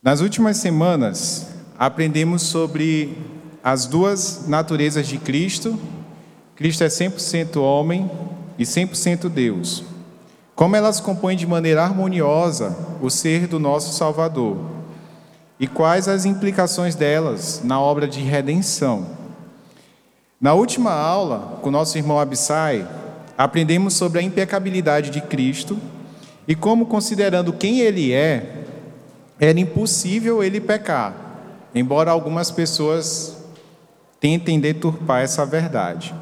Nas últimas semanas, aprendemos sobre as duas naturezas de Cristo. Cristo é 100% homem e 100% Deus. Como elas compõem de maneira harmoniosa o ser do nosso Salvador e quais as implicações delas na obra de redenção. Na última aula, com nosso irmão Abissai, aprendemos sobre a impecabilidade de Cristo e como, considerando quem ele é, era impossível ele pecar, embora algumas pessoas tentem deturpar essa verdade.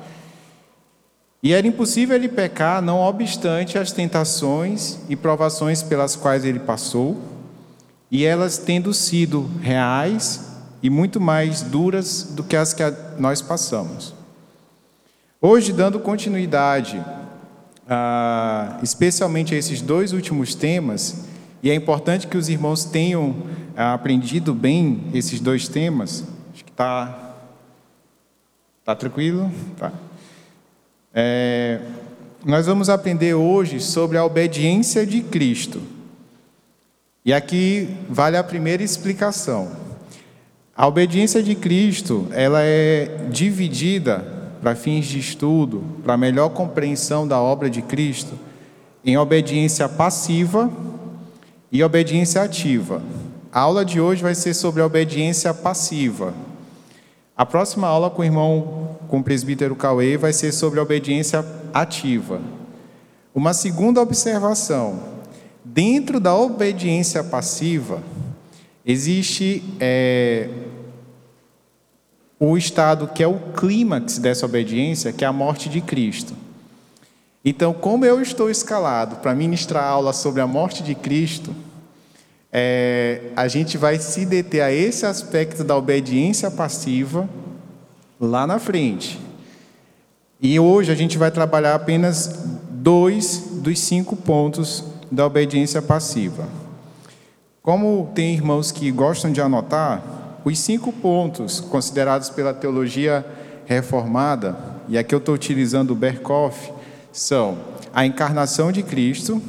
E era impossível ele pecar, não obstante as tentações e provações pelas quais ele passou, e elas tendo sido reais e muito mais duras do que as que nós passamos. Hoje, dando continuidade, a, especialmente a esses dois últimos temas, e é importante que os irmãos tenham aprendido bem esses dois temas. Acho que está tá tranquilo? Tá. É, nós vamos aprender hoje sobre a obediência de Cristo. E aqui vale a primeira explicação. A obediência de Cristo, ela é dividida para fins de estudo, para melhor compreensão da obra de Cristo, em obediência passiva e obediência ativa. A aula de hoje vai ser sobre a obediência passiva. A próxima aula com o irmão, com o presbítero Cauê, vai ser sobre a obediência ativa. Uma segunda observação: dentro da obediência passiva, existe é, o estado que é o clímax dessa obediência, que é a morte de Cristo. Então, como eu estou escalado para ministrar aula sobre a morte de Cristo, é, a gente vai se deter a esse aspecto da obediência passiva lá na frente. E hoje a gente vai trabalhar apenas dois dos cinco pontos da obediência passiva. Como tem irmãos que gostam de anotar, os cinco pontos considerados pela teologia reformada, e aqui eu estou utilizando o Berkoff, são a encarnação de Cristo,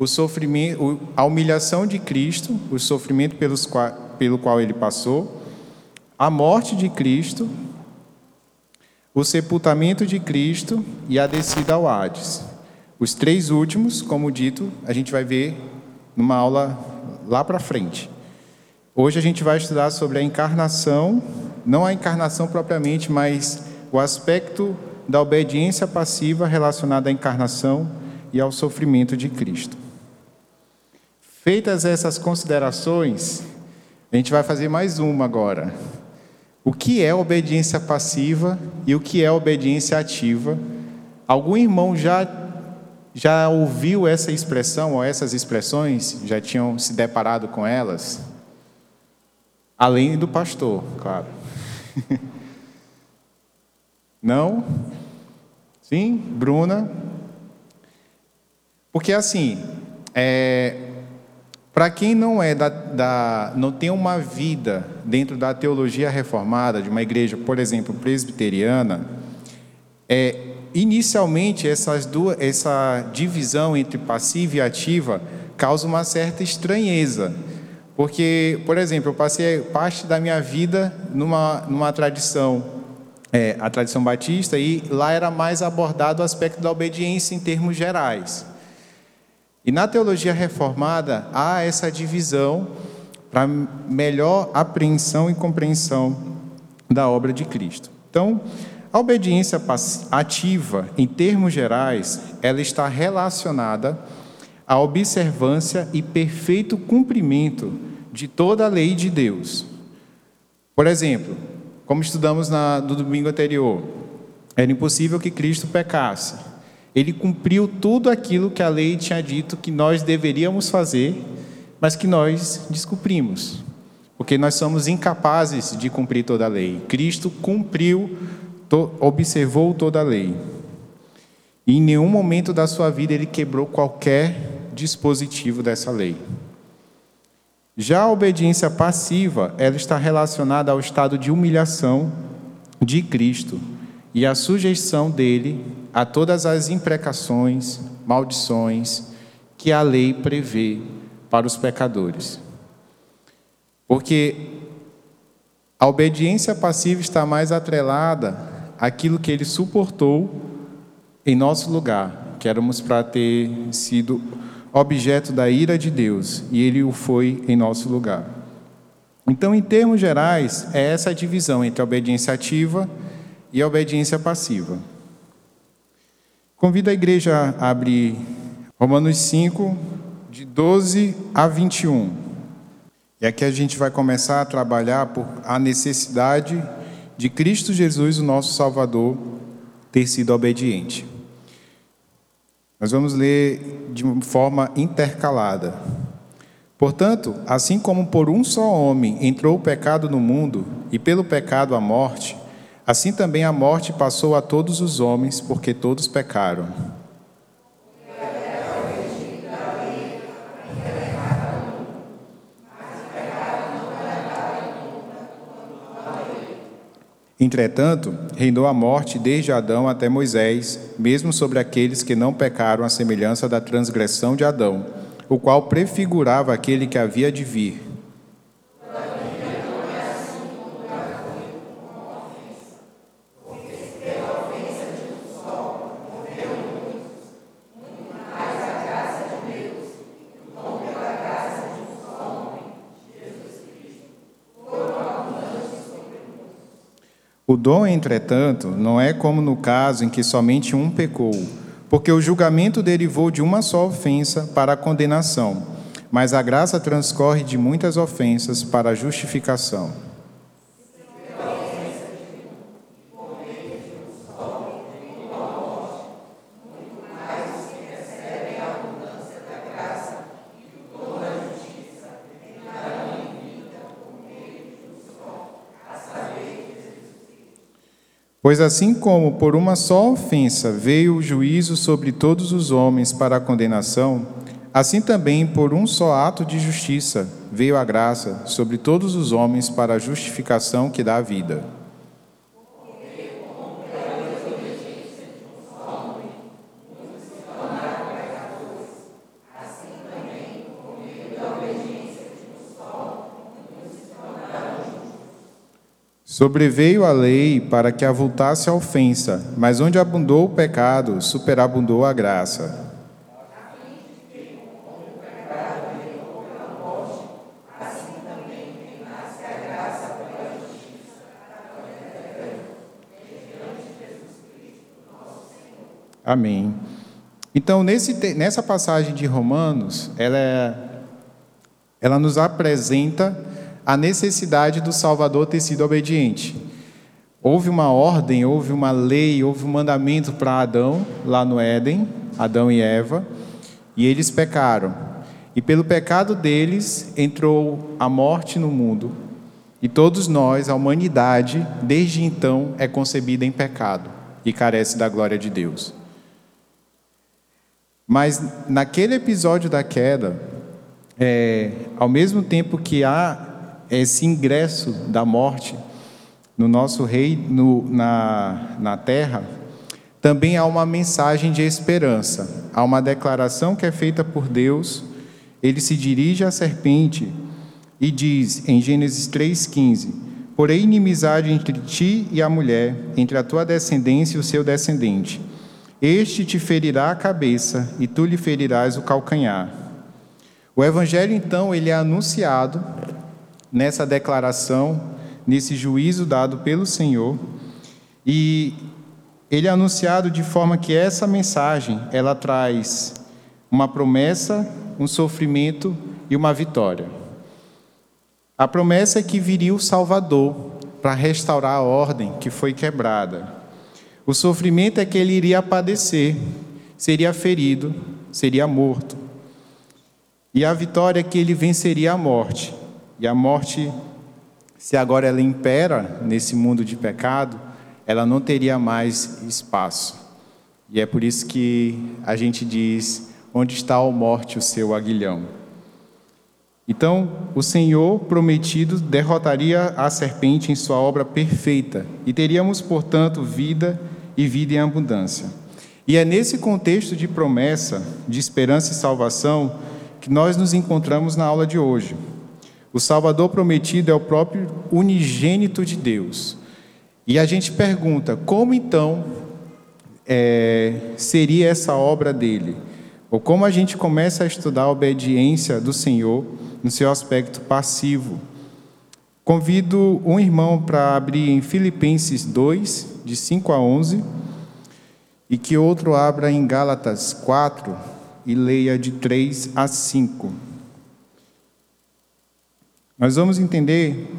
o sofrimento, a humilhação de Cristo, o sofrimento pelos pelo qual ele passou, a morte de Cristo, o sepultamento de Cristo e a descida ao Hades. Os três últimos, como dito, a gente vai ver numa aula lá para frente. Hoje a gente vai estudar sobre a encarnação, não a encarnação propriamente, mas o aspecto da obediência passiva relacionada à encarnação e ao sofrimento de Cristo. Feitas essas considerações, a gente vai fazer mais uma agora. O que é obediência passiva e o que é obediência ativa? Algum irmão já já ouviu essa expressão ou essas expressões? Já tinham se deparado com elas? Além do pastor, claro. Não? Sim? Bruna? Porque assim, é, para quem não é da, da, não tem uma vida dentro da teologia reformada, de uma igreja, por exemplo, presbiteriana, é, inicialmente essas duas, essa divisão entre passiva e ativa causa uma certa estranheza. Porque, por exemplo, eu passei parte da minha vida numa, numa tradição é, a tradição batista, e lá era mais abordado o aspecto da obediência em termos gerais. E na teologia reformada há essa divisão para melhor apreensão e compreensão da obra de Cristo. Então, a obediência ativa, em termos gerais, ela está relacionada à observância e perfeito cumprimento de toda a lei de Deus. Por exemplo, como estudamos na, no domingo anterior, era impossível que Cristo pecasse. Ele cumpriu tudo aquilo que a lei tinha dito que nós deveríamos fazer, mas que nós descumprimos, porque nós somos incapazes de cumprir toda a lei. Cristo cumpriu, observou toda a lei. E em nenhum momento da sua vida ele quebrou qualquer dispositivo dessa lei. Já a obediência passiva, ela está relacionada ao estado de humilhação de Cristo e à sujeição dele a todas as imprecações, maldições que a lei prevê para os pecadores. Porque a obediência passiva está mais atrelada àquilo que ele suportou em nosso lugar, que éramos para ter sido objeto da ira de Deus, e ele o foi em nosso lugar. Então, em termos gerais, é essa a divisão entre a obediência ativa e a obediência passiva. Convido a igreja a abrir Romanos 5, de 12 a 21. E aqui a gente vai começar a trabalhar por a necessidade de Cristo Jesus, o nosso Salvador, ter sido obediente. Nós vamos ler de forma intercalada. Portanto, assim como por um só homem entrou o pecado no mundo, e pelo pecado a morte, assim também a morte passou a todos os homens, porque todos pecaram. Entretanto, reinou a morte desde Adão até Moisés, mesmo sobre aqueles que não pecaram à semelhança da transgressão de Adão, o qual prefigurava aquele que havia de vir. O dom, entretanto, não é como no caso em que somente um pecou, porque o julgamento derivou de uma só ofensa para a condenação, mas a graça transcorre de muitas ofensas para a justificação. Pois assim como por uma só ofensa veio o juízo sobre todos os homens para a condenação, assim também por um só ato de justiça veio a graça sobre todos os homens para a justificação que dá a vida. Sobreveio a lei para que avultasse a ofensa, mas onde abundou o pecado, superabundou a graça. Amém. Então, nesse, nessa passagem de Romanos, ela, é, ela nos apresenta a necessidade do Salvador ter sido obediente. Houve uma ordem, houve uma lei, houve um mandamento para Adão, lá no Éden, Adão e Eva, e eles pecaram. E pelo pecado deles entrou a morte no mundo. E todos nós, a humanidade, desde então é concebida em pecado e carece da glória de Deus. Mas naquele episódio da queda, é, ao mesmo tempo que há esse ingresso da morte no nosso rei no, na, na terra, também há uma mensagem de esperança, há uma declaração que é feita por Deus. Ele se dirige à serpente e diz em Gênesis 3,15: Porém, inimizade entre ti e a mulher, entre a tua descendência e o seu descendente. Este te ferirá a cabeça e tu lhe ferirás o calcanhar. O evangelho, então, ele é anunciado nessa declaração, nesse juízo dado pelo Senhor, e ele é anunciado de forma que essa mensagem, ela traz uma promessa, um sofrimento e uma vitória. A promessa é que viria o Salvador para restaurar a ordem que foi quebrada. O sofrimento é que ele iria padecer, seria ferido, seria morto. E a vitória é que ele venceria a morte. E a morte, se agora ela impera nesse mundo de pecado, ela não teria mais espaço. E é por isso que a gente diz: onde está a morte, o seu aguilhão? Então, o Senhor prometido derrotaria a serpente em sua obra perfeita, e teríamos, portanto, vida e vida em abundância. E é nesse contexto de promessa, de esperança e salvação, que nós nos encontramos na aula de hoje. O Salvador prometido é o próprio unigênito de Deus. E a gente pergunta: como então é, seria essa obra dele? Ou como a gente começa a estudar a obediência do Senhor no seu aspecto passivo? Convido um irmão para abrir em Filipenses 2, de 5 a 11, e que outro abra em Gálatas 4 e leia de 3 a 5. Nós vamos entender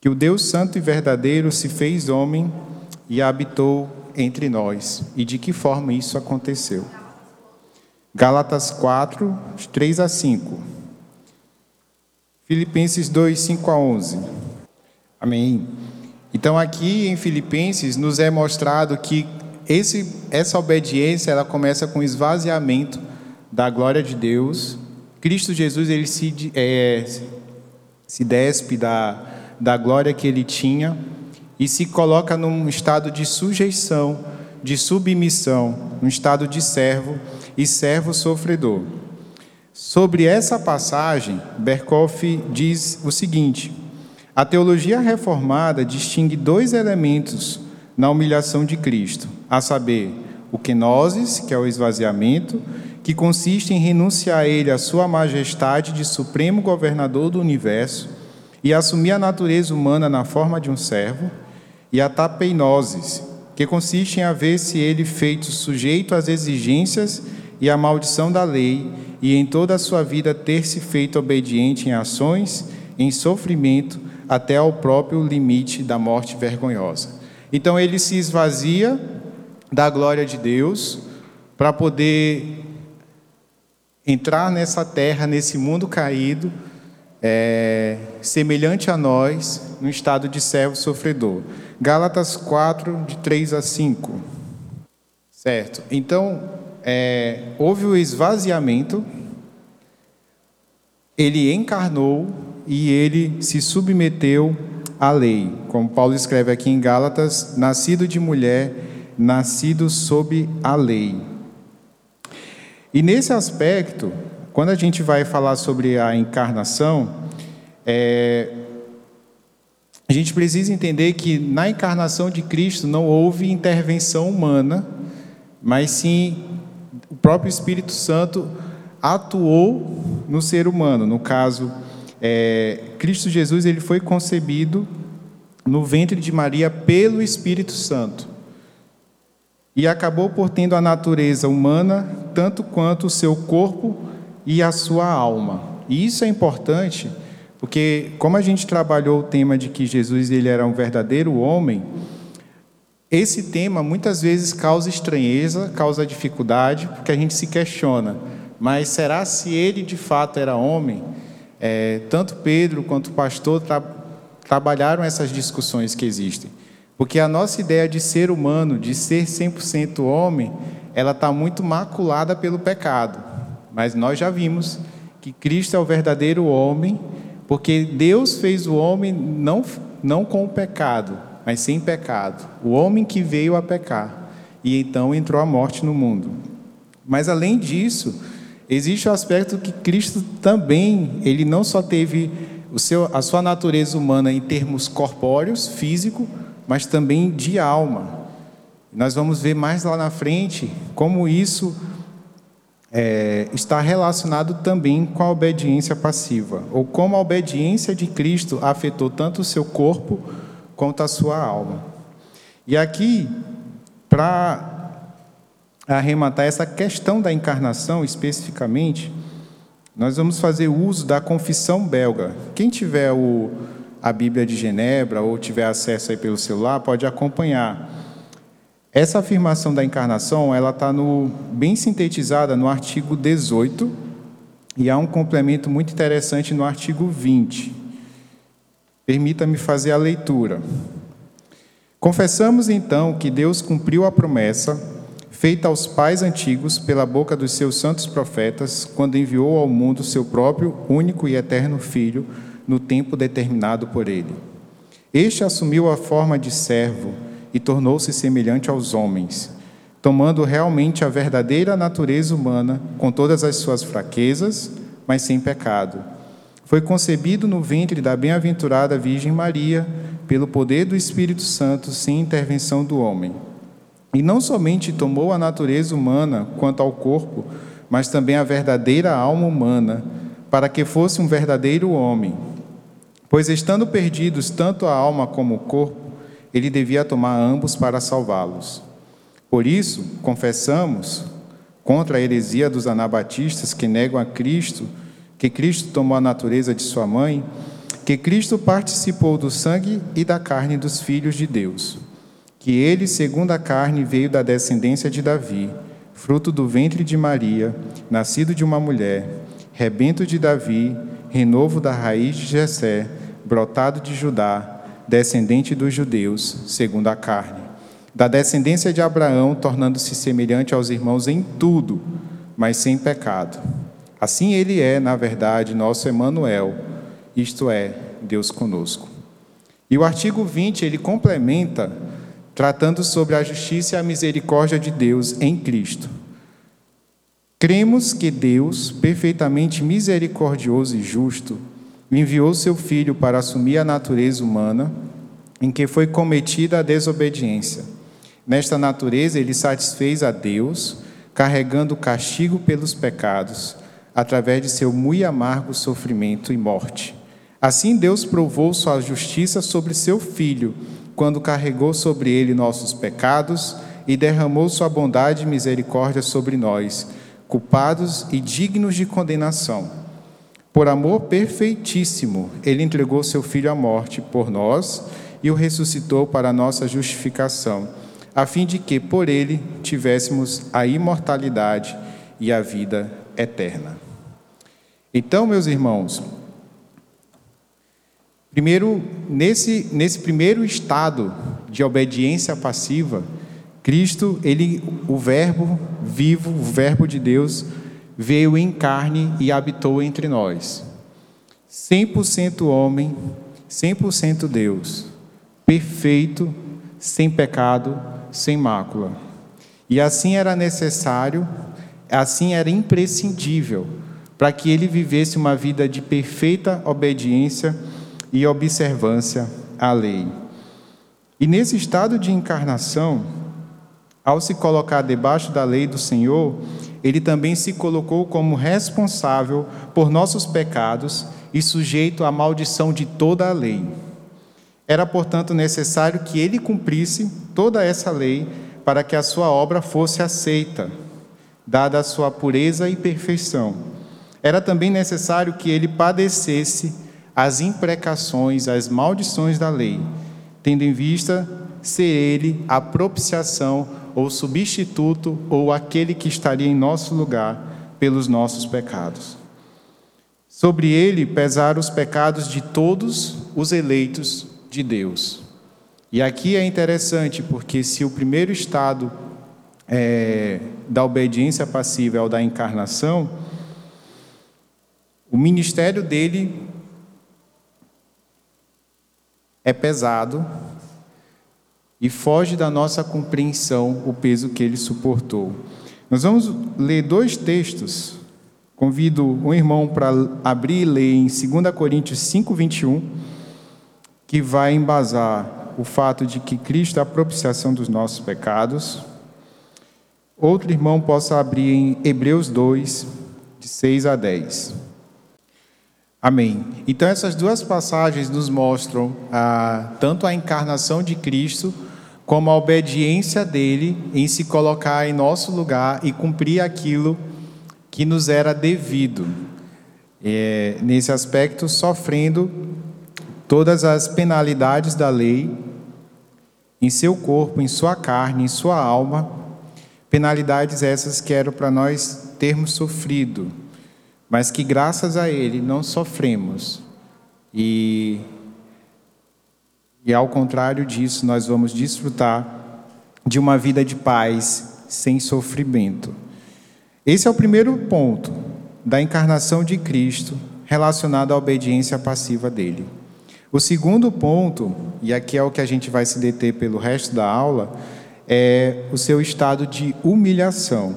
que o Deus Santo e Verdadeiro se fez homem e habitou entre nós. E de que forma isso aconteceu? Gálatas 4, 3 a 5. Filipenses 2, 5 a 11. Amém. Então aqui em Filipenses nos é mostrado que esse, essa obediência ela começa com o esvaziamento da glória de Deus. Cristo Jesus ele se, é, se despe da, da glória que ele tinha e se coloca num estado de sujeição, de submissão, um estado de servo e servo sofredor. Sobre essa passagem, Berkoff diz o seguinte: a teologia reformada distingue dois elementos na humilhação de Cristo, a saber, o kenosis, que é o esvaziamento, que consiste em renunciar a ele a sua majestade de supremo governador do universo e assumir a natureza humana na forma de um servo, e a tapeinosis, que consiste em haver-se ele feito sujeito às exigências e à maldição da lei, e em toda a sua vida ter se feito obediente em ações, em sofrimento, até ao próprio limite da morte vergonhosa. Então ele se esvazia da glória de Deus para poder entrar nessa terra, nesse mundo caído, é, semelhante a nós, no estado de servo sofredor. Gálatas 4, de 3 a 5. Certo. Então, é, houve o esvaziamento, ele encarnou e ele se submeteu à lei. Como Paulo escreve aqui em Gálatas: nascido de mulher, nascido sob a lei. E nesse aspecto, quando a gente vai falar sobre a encarnação, é, a gente precisa entender que na encarnação de Cristo não houve intervenção humana, mas sim o próprio Espírito Santo atuou no ser humano. No caso, é, Cristo Jesus ele foi concebido no ventre de Maria pelo Espírito Santo e acabou por tendo a natureza humana tanto quanto o seu corpo e a sua alma. E isso é importante porque como a gente trabalhou o tema de que Jesus ele era um verdadeiro homem, esse tema muitas vezes causa estranheza, causa dificuldade, porque a gente se questiona. Mas será se ele de fato era homem? É, tanto Pedro quanto o pastor tra trabalharam essas discussões que existem. Porque a nossa ideia de ser humano, de ser 100% homem, ela está muito maculada pelo pecado. Mas nós já vimos que Cristo é o verdadeiro homem porque Deus fez o homem não, não com o pecado, mas sem pecado. O homem que veio a pecar. E então entrou a morte no mundo. Mas além disso, existe o aspecto que Cristo também, ele não só teve o seu, a sua natureza humana em termos corpóreos, físico, mas também de alma. Nós vamos ver mais lá na frente como isso é, está relacionado também com a obediência passiva, ou como a obediência de Cristo afetou tanto o seu corpo quanto a sua alma. E aqui, para arrematar essa questão da encarnação especificamente, nós vamos fazer uso da confissão belga. Quem tiver o, a Bíblia de Genebra ou tiver acesso aí pelo celular, pode acompanhar. Essa afirmação da encarnação, ela está bem sintetizada no artigo 18 e há um complemento muito interessante no artigo 20. Permita-me fazer a leitura. Confessamos então que Deus cumpriu a promessa feita aos pais antigos pela boca dos seus santos profetas, quando enviou ao mundo seu próprio único e eterno Filho, no tempo determinado por ele. Este assumiu a forma de servo e tornou-se semelhante aos homens, tomando realmente a verdadeira natureza humana, com todas as suas fraquezas, mas sem pecado. Foi concebido no ventre da bem-aventurada Virgem Maria, pelo poder do Espírito Santo, sem intervenção do homem. E não somente tomou a natureza humana quanto ao corpo, mas também a verdadeira alma humana, para que fosse um verdadeiro homem. Pois estando perdidos tanto a alma como o corpo, ele devia tomar ambos para salvá-los. Por isso, confessamos, contra a heresia dos anabatistas que negam a Cristo, que Cristo tomou a natureza de sua mãe, que Cristo participou do sangue e da carne dos filhos de Deus, que ele, segundo a carne, veio da descendência de Davi, fruto do ventre de Maria, nascido de uma mulher, rebento de Davi, renovo da raiz de Jessé, brotado de Judá, descendente dos judeus, segundo a carne da descendência de Abraão, tornando-se semelhante aos irmãos em tudo, mas sem pecado. Assim ele é, na verdade, nosso Emanuel, isto é, Deus conosco. E o artigo 20, ele complementa tratando sobre a justiça e a misericórdia de Deus em Cristo. Cremos que Deus, perfeitamente misericordioso e justo, enviou seu filho para assumir a natureza humana em que foi cometida a desobediência Nesta natureza, ele satisfez a Deus, carregando o castigo pelos pecados, através de seu muito amargo sofrimento e morte. Assim, Deus provou sua justiça sobre seu Filho, quando carregou sobre ele nossos pecados e derramou sua bondade e misericórdia sobre nós, culpados e dignos de condenação. Por amor perfeitíssimo, ele entregou seu Filho à morte por nós e o ressuscitou para a nossa justificação a fim de que por ele tivéssemos a imortalidade e a vida eterna. Então, meus irmãos, primeiro nesse nesse primeiro estado de obediência passiva, Cristo, ele o verbo vivo, o verbo de Deus veio em carne e habitou entre nós. 100% homem, 100% Deus, perfeito, sem pecado, sem mácula. E assim era necessário, assim era imprescindível, para que ele vivesse uma vida de perfeita obediência e observância à lei. E nesse estado de encarnação, ao se colocar debaixo da lei do Senhor, ele também se colocou como responsável por nossos pecados e sujeito à maldição de toda a lei. Era, portanto, necessário que ele cumprisse toda essa lei para que a sua obra fosse aceita, dada a sua pureza e perfeição. Era também necessário que ele padecesse as imprecações, as maldições da lei, tendo em vista ser ele a propiciação ou substituto ou aquele que estaria em nosso lugar pelos nossos pecados. Sobre ele pesaram os pecados de todos os eleitos de Deus. E aqui é interessante, porque se o primeiro estado é, da obediência passiva é o da encarnação, o ministério dele é pesado e foge da nossa compreensão o peso que ele suportou. Nós vamos ler dois textos. Convido um irmão para abrir e ler em 2 Coríntios 5, 21 que vai embasar o fato de que Cristo é a propiciação dos nossos pecados. Outro irmão possa abrir em Hebreus 2, de 6 a 10. Amém. Então, essas duas passagens nos mostram ah, tanto a encarnação de Cristo, como a obediência dele em se colocar em nosso lugar e cumprir aquilo que nos era devido. É, nesse aspecto, sofrendo todas as penalidades da lei em seu corpo, em sua carne, em sua alma, penalidades essas que eram para nós termos sofrido, mas que graças a Ele não sofremos. E, e ao contrário disso, nós vamos desfrutar de uma vida de paz sem sofrimento. Esse é o primeiro ponto da encarnação de Cristo relacionado à obediência passiva dele. O segundo ponto, e aqui é o que a gente vai se deter pelo resto da aula, é o seu estado de humilhação.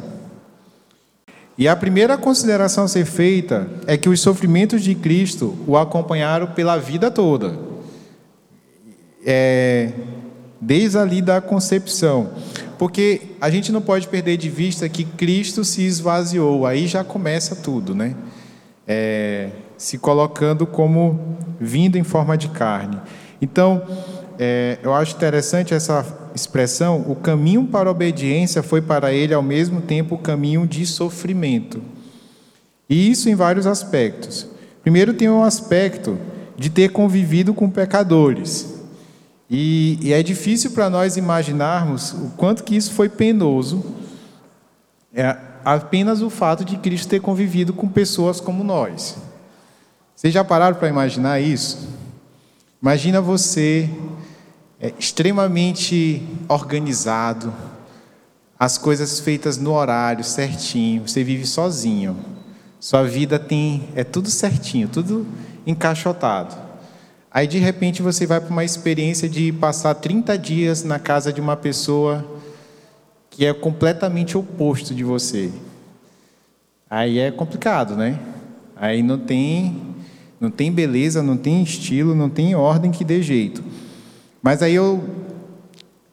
E a primeira consideração a ser feita é que os sofrimentos de Cristo o acompanharam pela vida toda. É, desde ali da concepção. Porque a gente não pode perder de vista que Cristo se esvaziou, aí já começa tudo, né? É, se colocando como vindo em forma de carne. Então, é, eu acho interessante essa expressão: o caminho para a obediência foi para ele ao mesmo tempo o caminho de sofrimento. E isso em vários aspectos. Primeiro, tem um aspecto de ter convivido com pecadores. E, e é difícil para nós imaginarmos o quanto que isso foi penoso, é apenas o fato de Cristo ter convivido com pessoas como nós. Vocês já pararam para imaginar isso? Imagina você é, extremamente organizado, as coisas feitas no horário certinho, você vive sozinho, sua vida tem é tudo certinho, tudo encaixotado. Aí de repente você vai para uma experiência de passar 30 dias na casa de uma pessoa que é completamente oposto de você. Aí é complicado, né? Aí não tem não tem beleza, não tem estilo, não tem ordem que dê jeito. Mas aí eu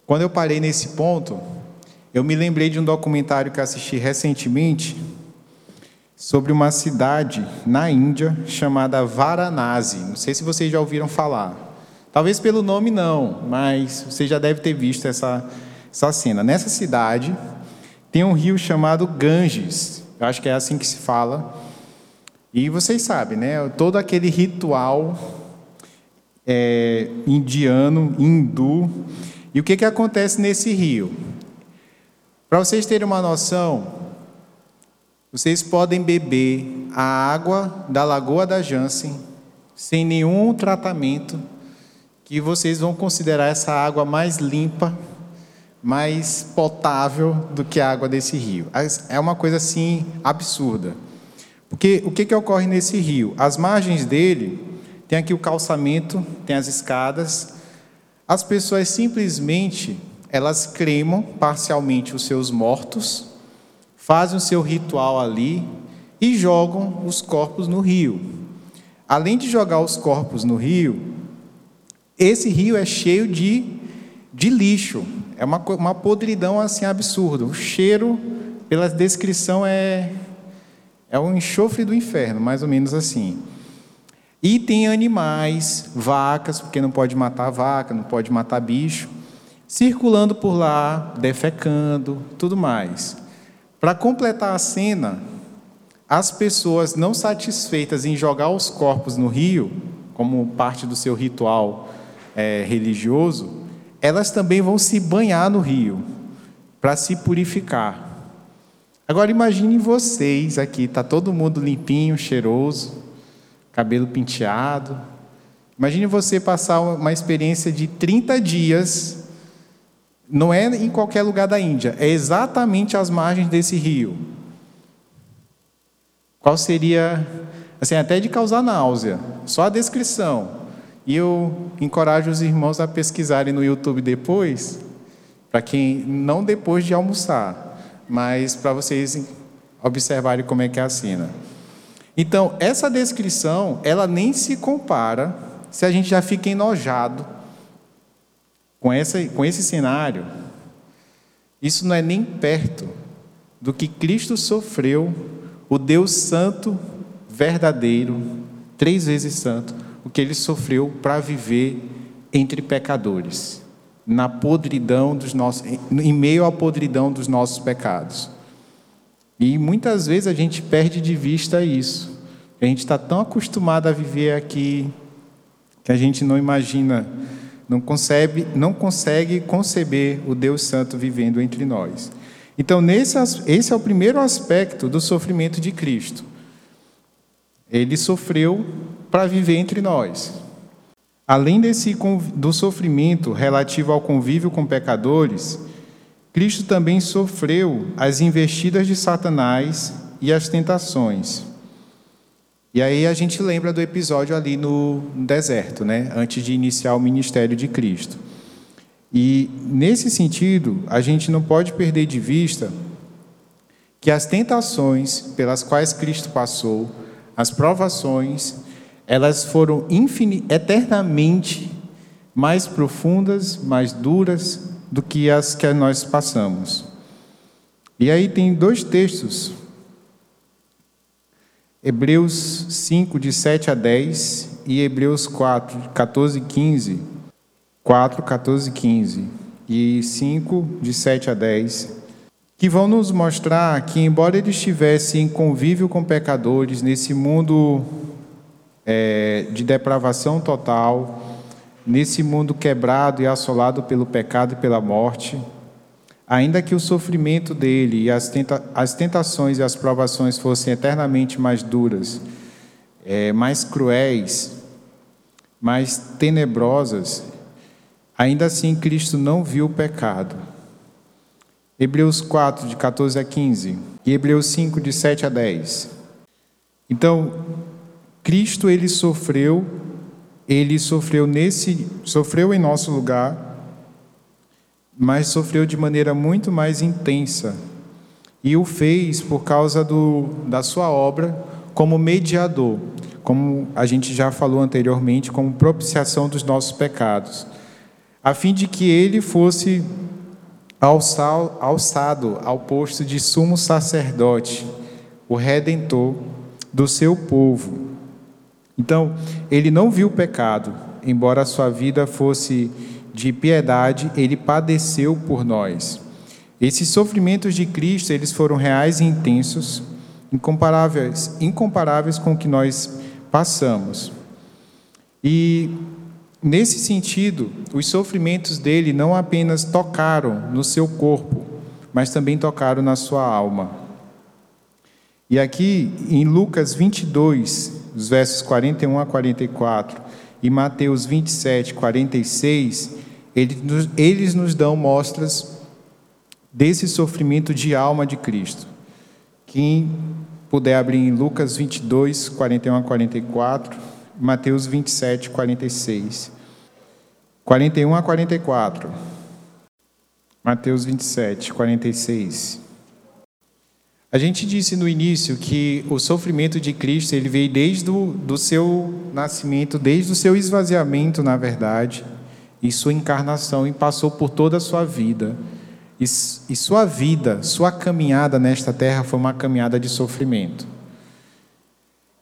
quando eu parei nesse ponto, eu me lembrei de um documentário que assisti recentemente sobre uma cidade na Índia chamada Varanasi. Não sei se vocês já ouviram falar. Talvez pelo nome não, mas você já deve ter visto essa, essa cena. Nessa cidade tem um rio chamado Ganges. Eu acho que é assim que se fala. E vocês sabem, né? Todo aquele ritual é, indiano, hindu. E o que, que acontece nesse rio? Para vocês terem uma noção, vocês podem beber a água da Lagoa da Jansen sem nenhum tratamento, que vocês vão considerar essa água mais limpa, mais potável do que a água desse rio. É uma coisa assim absurda. Porque o que, que ocorre nesse rio? As margens dele tem aqui o calçamento, tem as escadas. As pessoas simplesmente elas cremam parcialmente os seus mortos fazem o seu ritual ali e jogam os corpos no rio. Além de jogar os corpos no rio, esse rio é cheio de, de lixo. É uma, uma podridão assim absurda. O cheiro, pela descrição, é, é um enxofre do inferno, mais ou menos assim. E tem animais, vacas, porque não pode matar vaca, não pode matar bicho, circulando por lá, defecando, tudo mais. Para completar a cena, as pessoas não satisfeitas em jogar os corpos no rio, como parte do seu ritual é, religioso, elas também vão se banhar no rio para se purificar. Agora imagine vocês aqui, tá todo mundo limpinho, cheiroso, cabelo penteado. Imagine você passar uma experiência de 30 dias não é em qualquer lugar da Índia, é exatamente às margens desse rio. Qual seria, assim, até de causar náusea, só a descrição. E eu encorajo os irmãos a pesquisarem no YouTube depois, para quem não depois de almoçar, mas para vocês observarem como é que é a cena. Então, essa descrição, ela nem se compara se a gente já fica enojado com, essa, com esse cenário, isso não é nem perto do que Cristo sofreu, o Deus Santo, verdadeiro, três vezes santo, o que ele sofreu para viver entre pecadores, na podridão dos nossos, em meio à podridão dos nossos pecados. E muitas vezes a gente perde de vista isso. A gente está tão acostumado a viver aqui que a gente não imagina não consegue, não consegue conceber o Deus Santo vivendo entre nós. Então, nesse, esse é o primeiro aspecto do sofrimento de Cristo. Ele sofreu para viver entre nós. Além desse, do sofrimento relativo ao convívio com pecadores, Cristo também sofreu as investidas de Satanás e as tentações. E aí a gente lembra do episódio ali no deserto, né? antes de iniciar o ministério de Cristo. E nesse sentido, a gente não pode perder de vista que as tentações pelas quais Cristo passou, as provações, elas foram eternamente mais profundas, mais duras do que as que nós passamos. E aí tem dois textos. Hebreus 5, de 7 a 10, e Hebreus 4, 14 e 15. 4, 14 e 15. E 5, de 7 a 10 que vão nos mostrar que, embora ele estivesse em convívio com pecadores nesse mundo é, de depravação total, nesse mundo quebrado e assolado pelo pecado e pela morte, ainda que o sofrimento dele e as, tenta as tentações e as provações fossem eternamente mais duras, é, mais cruéis, mais tenebrosas, ainda assim Cristo não viu o pecado Hebreus 4, de 14 a 15, e Hebreus 5, de 7 a 10. Então, Cristo ele sofreu, ele sofreu nesse, sofreu em nosso lugar, mas sofreu de maneira muito mais intensa. E o fez por causa do, da sua obra como mediador, como a gente já falou anteriormente, como propiciação dos nossos pecados, a fim de que ele fosse alçado ao posto de sumo sacerdote, o redentor do seu povo. Então, ele não viu o pecado, embora a sua vida fosse de piedade, ele padeceu por nós. Esses sofrimentos de Cristo, eles foram reais e intensos, incomparáveis, incomparáveis com o que nós passamos. E Nesse sentido, os sofrimentos dele não apenas tocaram no seu corpo, mas também tocaram na sua alma. E aqui em Lucas 22, os versos 41 a 44, e Mateus 27, 46, eles nos dão mostras desse sofrimento de alma de Cristo. Quem puder abrir em Lucas 22, 41 a 44, Mateus 27, 46. 41 a 44. Mateus 27, 46. A gente disse no início que o sofrimento de Cristo ele veio desde o do seu nascimento, desde o seu esvaziamento, na verdade, e sua encarnação, e passou por toda a sua vida. E, e sua vida, sua caminhada nesta terra foi uma caminhada de sofrimento.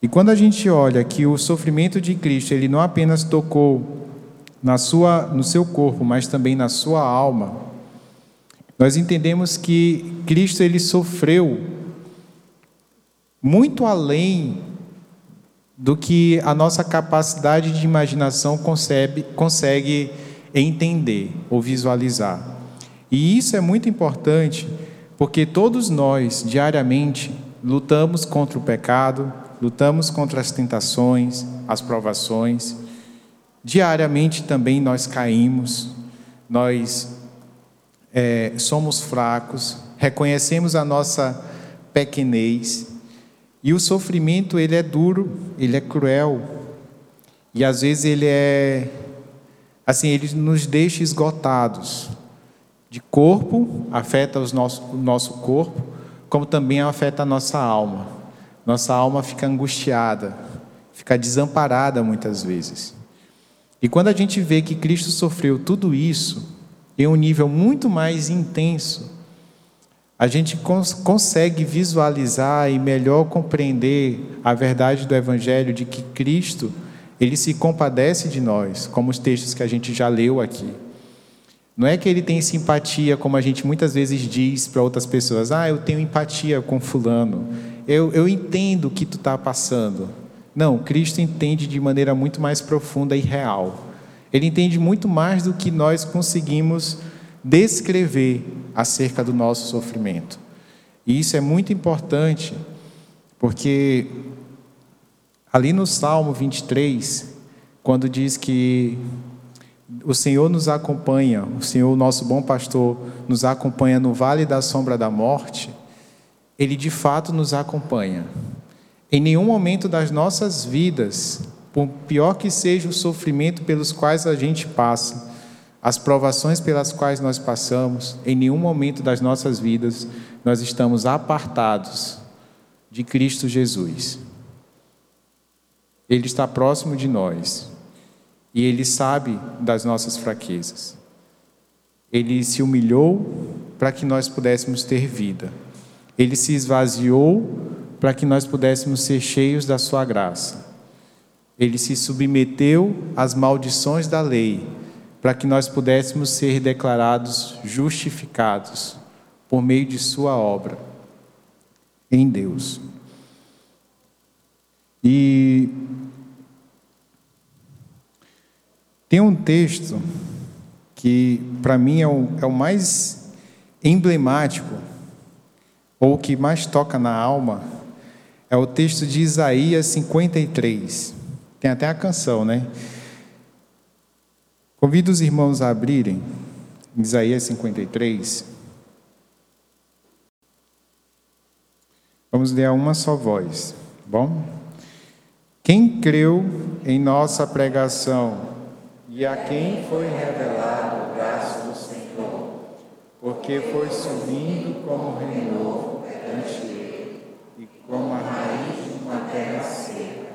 E quando a gente olha que o sofrimento de Cristo ele não apenas tocou na sua, no seu corpo, mas também na sua alma, nós entendemos que Cristo ele sofreu muito além do que a nossa capacidade de imaginação concebe, consegue entender ou visualizar. E isso é muito importante, porque todos nós, diariamente, lutamos contra o pecado, lutamos contra as tentações, as provações, Diariamente também nós caímos, nós é, somos fracos, reconhecemos a nossa pequenez e o sofrimento ele é duro, ele é cruel e às vezes ele é assim ele nos deixa esgotados. De corpo afeta os nosso, o nosso corpo como também afeta a nossa alma. Nossa alma fica angustiada fica desamparada muitas vezes. E quando a gente vê que Cristo sofreu tudo isso em um nível muito mais intenso, a gente cons consegue visualizar e melhor compreender a verdade do Evangelho de que Cristo, ele se compadece de nós, como os textos que a gente já leu aqui. Não é que ele tem simpatia, como a gente muitas vezes diz para outras pessoas: ah, eu tenho empatia com Fulano, eu, eu entendo o que tu está passando. Não, Cristo entende de maneira muito mais profunda e real. Ele entende muito mais do que nós conseguimos descrever acerca do nosso sofrimento. E isso é muito importante, porque ali no Salmo 23, quando diz que o Senhor nos acompanha, o Senhor, nosso bom pastor, nos acompanha no vale da sombra da morte, ele de fato nos acompanha. Em nenhum momento das nossas vidas, por pior que seja o sofrimento pelos quais a gente passa, as provações pelas quais nós passamos, em nenhum momento das nossas vidas nós estamos apartados de Cristo Jesus. Ele está próximo de nós e ele sabe das nossas fraquezas. Ele se humilhou para que nós pudéssemos ter vida. Ele se esvaziou para que nós pudéssemos ser cheios da sua graça. Ele se submeteu às maldições da lei para que nós pudéssemos ser declarados justificados por meio de Sua obra em Deus. E tem um texto que, para mim, é o, é o mais emblemático, ou que mais toca na alma, é o texto de Isaías 53. Tem até a canção, né? Convido os irmãos a abrirem Isaías 53. Vamos ler a uma só voz, bom? Quem creu em nossa pregação e a quem foi revelado o braço do Senhor, porque foi subindo como renovo perante ele e como a raiz de uma terra seca,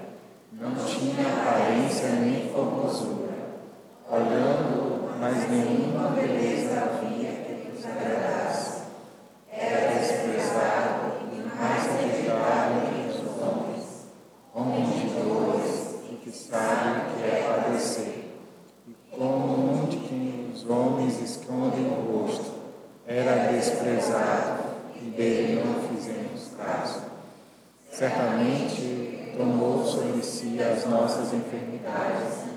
não tinha aparência nem formosura olhando, mas nenhuma beleza havia que nos agradasse. Era desprezado e mais rejeitado entre os homens, homem de dores e que sabe o que é padecer. E como um de quem os homens escondem o rosto, era desprezado e dele não fizemos caso. Certamente tomou sobre si as nossas enfermidades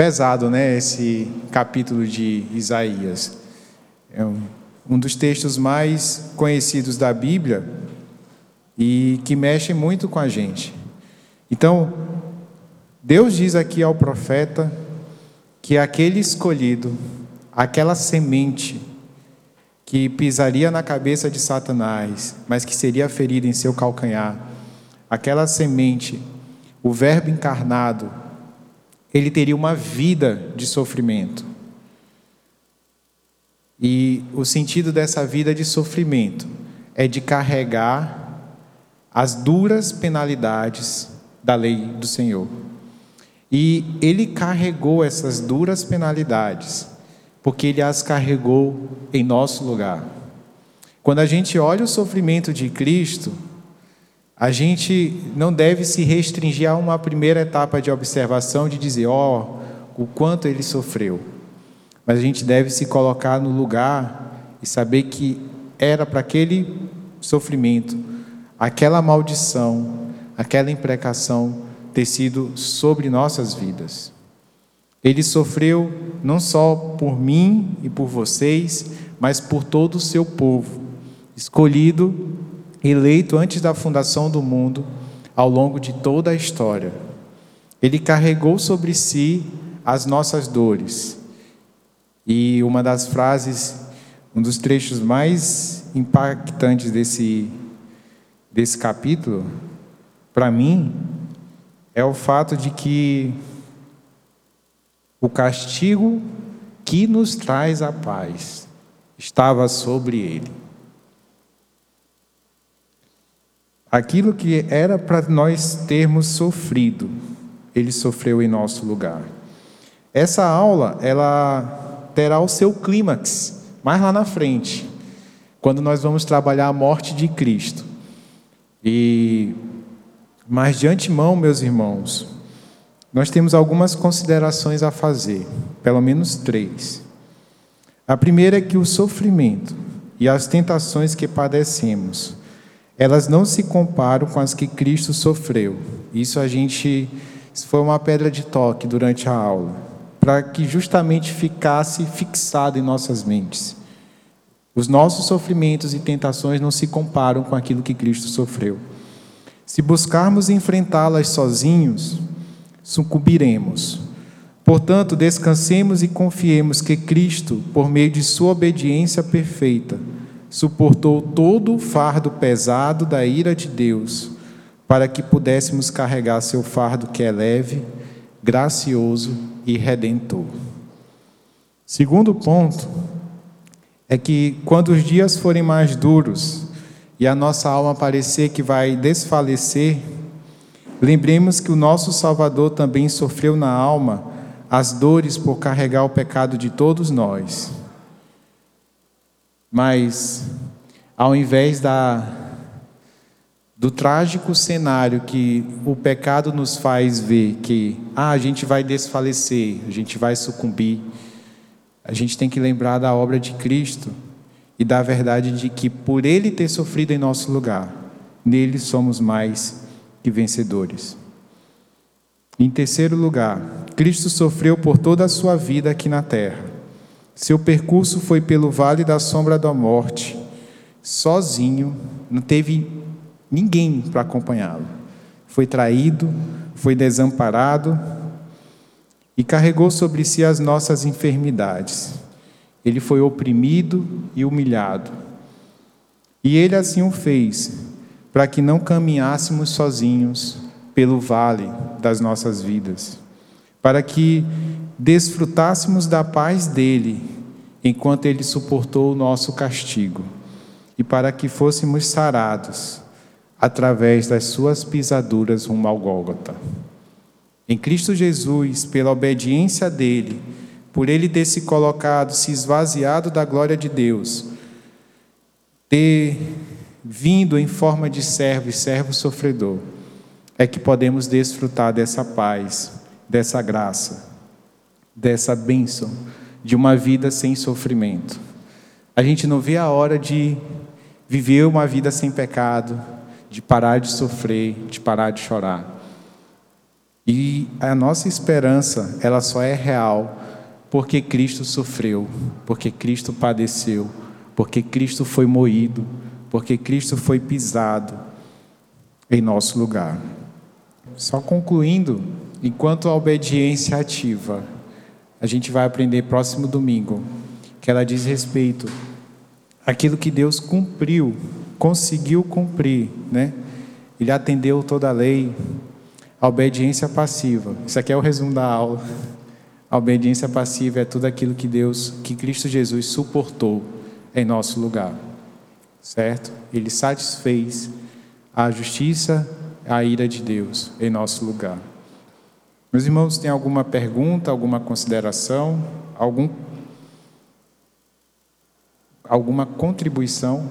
pesado, né, esse capítulo de Isaías. É um, dos textos mais conhecidos da Bíblia e que mexe muito com a gente. Então, Deus diz aqui ao profeta que aquele escolhido, aquela semente que pisaria na cabeça de Satanás, mas que seria ferida em seu calcanhar, aquela semente, o Verbo encarnado, ele teria uma vida de sofrimento. E o sentido dessa vida de sofrimento é de carregar as duras penalidades da lei do Senhor. E ele carregou essas duras penalidades, porque ele as carregou em nosso lugar. Quando a gente olha o sofrimento de Cristo, a gente não deve se restringir a uma primeira etapa de observação de dizer, ó, oh, o quanto ele sofreu. Mas a gente deve se colocar no lugar e saber que era para aquele sofrimento, aquela maldição, aquela imprecação ter sido sobre nossas vidas. Ele sofreu não só por mim e por vocês, mas por todo o seu povo, escolhido, eleito antes da fundação do mundo, ao longo de toda a história. Ele carregou sobre si as nossas dores. E uma das frases, um dos trechos mais impactantes desse, desse capítulo, para mim, é o fato de que o castigo que nos traz a paz estava sobre ele. Aquilo que era para nós termos sofrido, ele sofreu em nosso lugar. Essa aula, ela terá o seu clímax mais lá na frente, quando nós vamos trabalhar a morte de Cristo. E mas de antemão, meus irmãos, nós temos algumas considerações a fazer, pelo menos três. A primeira é que o sofrimento e as tentações que padecemos, elas não se comparam com as que Cristo sofreu. Isso a gente isso foi uma pedra de toque durante a aula, para que justamente ficasse fixado em nossas mentes. Os nossos sofrimentos e tentações não se comparam com aquilo que Cristo sofreu. Se buscarmos enfrentá-las sozinhos, sucumbiremos. Portanto, descansemos e confiemos que Cristo, por meio de sua obediência perfeita, suportou todo o fardo pesado da ira de Deus, para que pudéssemos carregar seu fardo que é leve, gracioso e redentor. Segundo ponto é que quando os dias forem mais duros, e a nossa alma parecer que vai desfalecer, lembremos que o nosso Salvador também sofreu na alma as dores por carregar o pecado de todos nós. Mas, ao invés da, do trágico cenário que o pecado nos faz ver, que ah, a gente vai desfalecer, a gente vai sucumbir, a gente tem que lembrar da obra de Cristo e da verdade de que, por Ele ter sofrido em nosso lugar, nele somos mais que vencedores. Em terceiro lugar, Cristo sofreu por toda a sua vida aqui na terra. Seu percurso foi pelo vale da sombra da morte, sozinho, não teve ninguém para acompanhá-lo. Foi traído, foi desamparado e carregou sobre si as nossas enfermidades. Ele foi oprimido e humilhado. E ele assim o fez, para que não caminhássemos sozinhos pelo vale das nossas vidas, para que desfrutássemos da paz dele enquanto ele suportou o nosso castigo, e para que fôssemos sarados através das suas pisaduras rumo ao Gólgota. Em Cristo Jesus, pela obediência dele, por ele ter se colocado, se esvaziado da glória de Deus, ter vindo em forma de servo e servo sofredor, é que podemos desfrutar dessa paz, dessa graça, dessa bênção, de uma vida sem sofrimento. A gente não vê a hora de viver uma vida sem pecado, de parar de sofrer, de parar de chorar. E a nossa esperança, ela só é real porque Cristo sofreu, porque Cristo padeceu, porque Cristo foi moído, porque Cristo foi pisado em nosso lugar. Só concluindo, enquanto a obediência ativa, a gente vai aprender próximo domingo que ela diz respeito àquilo que Deus cumpriu, conseguiu cumprir, né? Ele atendeu toda a lei, a obediência passiva. Isso aqui é o resumo da aula. A obediência passiva é tudo aquilo que Deus, que Cristo Jesus suportou em nosso lugar. certo? Ele satisfez a justiça, a ira de Deus em nosso lugar. Meus irmãos, tem alguma pergunta, alguma consideração, algum alguma contribuição?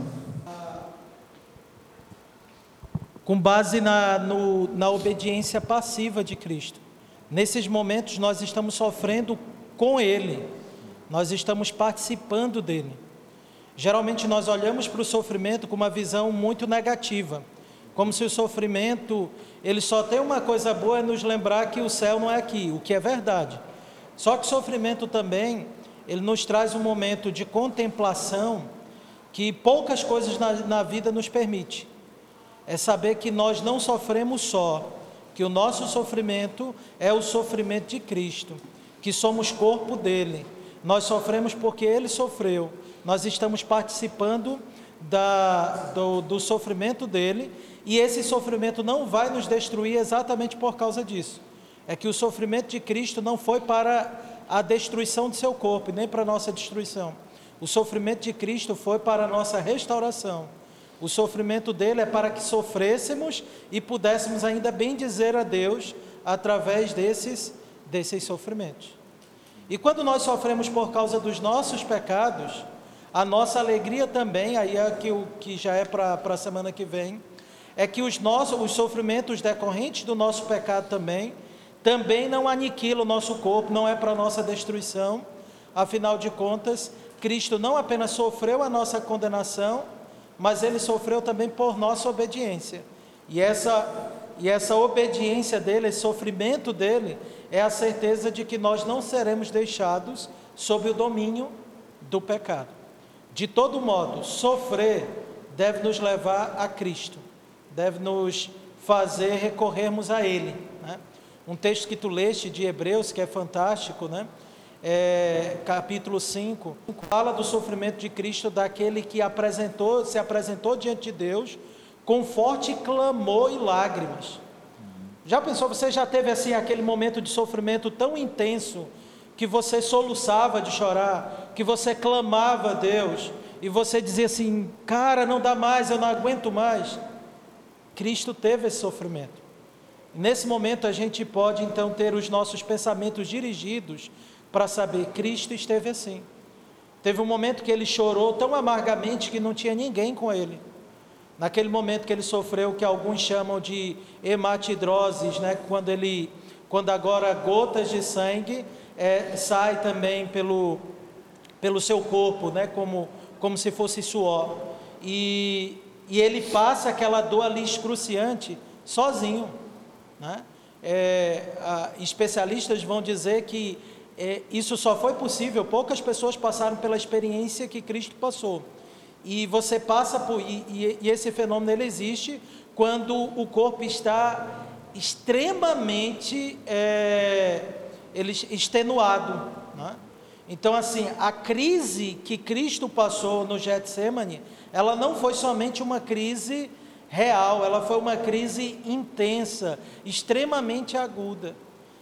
Com base na, no, na obediência passiva de Cristo. Nesses momentos nós estamos sofrendo com Ele, nós estamos participando dele. Geralmente nós olhamos para o sofrimento com uma visão muito negativa, como se o sofrimento ele só tem uma coisa boa é nos lembrar que o céu não é aqui, o que é verdade. Só que o sofrimento também ele nos traz um momento de contemplação que poucas coisas na, na vida nos permite. É saber que nós não sofremos só, que o nosso sofrimento é o sofrimento de Cristo, que somos corpo dele. Nós sofremos porque ele sofreu. Nós estamos participando da, do, do sofrimento dele e esse sofrimento não vai nos destruir exatamente por causa disso. É que o sofrimento de Cristo não foi para a destruição de seu corpo, nem para a nossa destruição. O sofrimento de Cristo foi para a nossa restauração. O sofrimento dele é para que sofrêssemos e pudéssemos ainda bem dizer a Deus através desses, desses sofrimentos. E quando nós sofremos por causa dos nossos pecados, a nossa alegria também, aí é que, o, que já é para a semana que vem, é que os, nossos, os sofrimentos decorrentes do nosso pecado também, também não aniquilam o nosso corpo, não é para nossa destruição. Afinal de contas, Cristo não apenas sofreu a nossa condenação, mas ele sofreu também por nossa obediência. E essa, e essa obediência dele, esse sofrimento dele, é a certeza de que nós não seremos deixados sob o domínio do pecado. De todo modo, sofrer deve nos levar a Cristo, deve nos fazer recorrermos a Ele. Né? Um texto que tu leste de Hebreus, que é fantástico, né? É, capítulo 5, fala do sofrimento de Cristo, daquele que apresentou, se apresentou diante de Deus com forte clamor e lágrimas. Já pensou, você já teve assim aquele momento de sofrimento tão intenso que você soluçava de chorar, que você clamava a Deus e você dizia assim: "Cara, não dá mais, eu não aguento mais". Cristo teve esse sofrimento. Nesse momento a gente pode então ter os nossos pensamentos dirigidos para saber Cristo esteve assim. Teve um momento que ele chorou tão amargamente que não tinha ninguém com ele. Naquele momento que ele sofreu, que alguns chamam de hematidroses, né? quando, ele, quando agora gotas de sangue é, sai também pelo, pelo seu corpo, né? como, como se fosse suor. E, e ele passa aquela dor ali excruciante sozinho. Né? É, a, especialistas vão dizer que é, isso só foi possível, poucas pessoas passaram pela experiência que Cristo passou. E você passa por. E, e, e esse fenômeno ele existe quando o corpo está extremamente é, ele, extenuado. Né? Então, assim, a crise que Cristo passou no Getsemane, ela não foi somente uma crise real, ela foi uma crise intensa, extremamente aguda,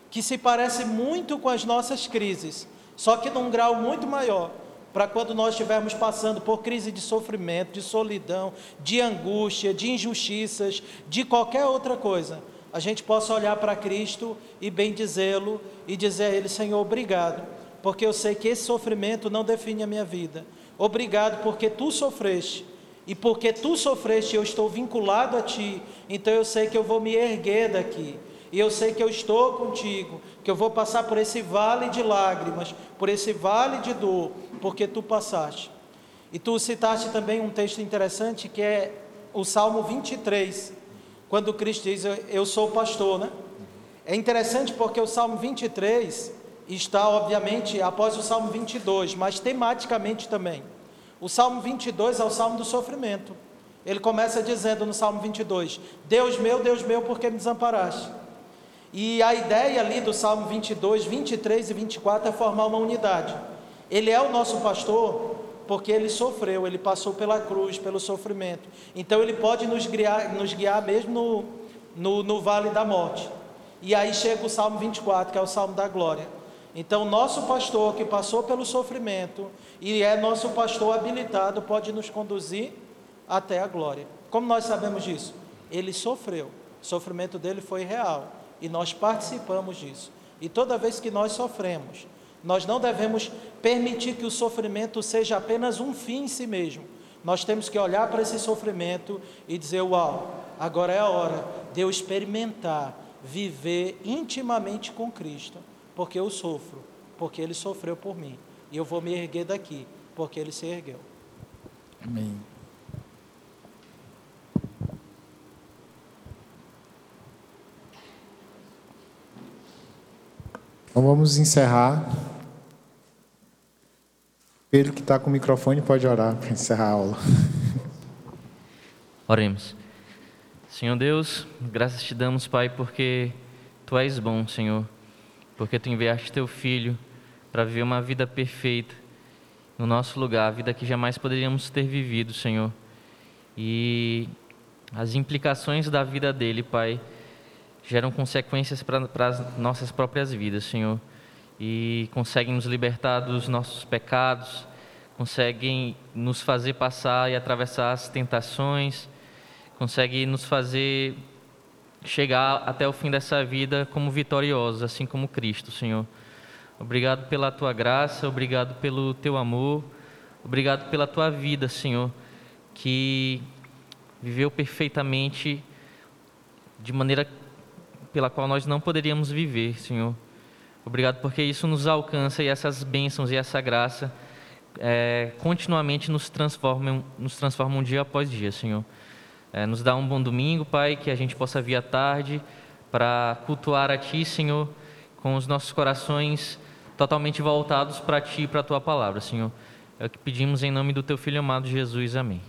que se parece muito com as nossas crises, só que num grau muito maior para quando nós estivermos passando por crise de sofrimento, de solidão, de angústia, de injustiças, de qualquer outra coisa, a gente possa olhar para Cristo e bem dizê-lo e dizer a Ele, Senhor, obrigado, porque eu sei que esse sofrimento não define a minha vida. Obrigado porque tu sofreste. E porque tu sofreste, eu estou vinculado a ti. Então eu sei que eu vou me erguer daqui. E eu sei que eu estou contigo, que eu vou passar por esse vale de lágrimas, por esse vale de dor, porque tu passaste. E tu citaste também um texto interessante que é o Salmo 23, quando Cristo diz: Eu sou pastor, né? É interessante porque o Salmo 23 está, obviamente, após o Salmo 22, mas tematicamente também. O Salmo 22 é o Salmo do sofrimento. Ele começa dizendo no Salmo 22: Deus meu, Deus meu, por que me desamparaste? E a ideia ali do Salmo 22, 23 e 24 é formar uma unidade. Ele é o nosso pastor porque ele sofreu, ele passou pela cruz, pelo sofrimento. Então ele pode nos guiar, nos guiar mesmo no, no, no vale da morte. E aí chega o Salmo 24, que é o Salmo da glória. Então, nosso pastor que passou pelo sofrimento e é nosso pastor habilitado pode nos conduzir até a glória. Como nós sabemos disso? Ele sofreu, o sofrimento dele foi real e nós participamos disso. E toda vez que nós sofremos, nós não devemos permitir que o sofrimento seja apenas um fim em si mesmo. Nós temos que olhar para esse sofrimento e dizer: Uau, agora é a hora de eu experimentar, viver intimamente com Cristo, porque eu sofro, porque Ele sofreu por mim. E eu vou me erguer daqui, porque Ele se ergueu. Amém. Então vamos encerrar. Pedro que está com o microfone pode orar para encerrar a aula. Oremos. Senhor Deus, graças te damos, Pai, porque Tu és bom, Senhor, porque Tu enviaste Teu Filho para viver uma vida perfeita no nosso lugar, a vida que jamais poderíamos ter vivido, Senhor. E as implicações da vida dele, Pai, geram consequências para as nossas próprias vidas, Senhor. E conseguem nos libertar dos nossos pecados, conseguem nos fazer passar e atravessar as tentações, conseguem nos fazer chegar até o fim dessa vida como vitoriosos, assim como Cristo, Senhor. Obrigado pela tua graça, obrigado pelo teu amor, obrigado pela tua vida, Senhor, que viveu perfeitamente de maneira pela qual nós não poderíamos viver, Senhor. Obrigado porque isso nos alcança e essas bênçãos e essa graça é, continuamente nos transformam, nos transformam dia após dia, Senhor. É, nos dá um bom domingo, Pai, que a gente possa vir à tarde para cultuar a Ti, Senhor, com os nossos corações totalmente voltados para Ti e para a Tua palavra, Senhor. É o que pedimos em nome do Teu Filho amado Jesus. Amém.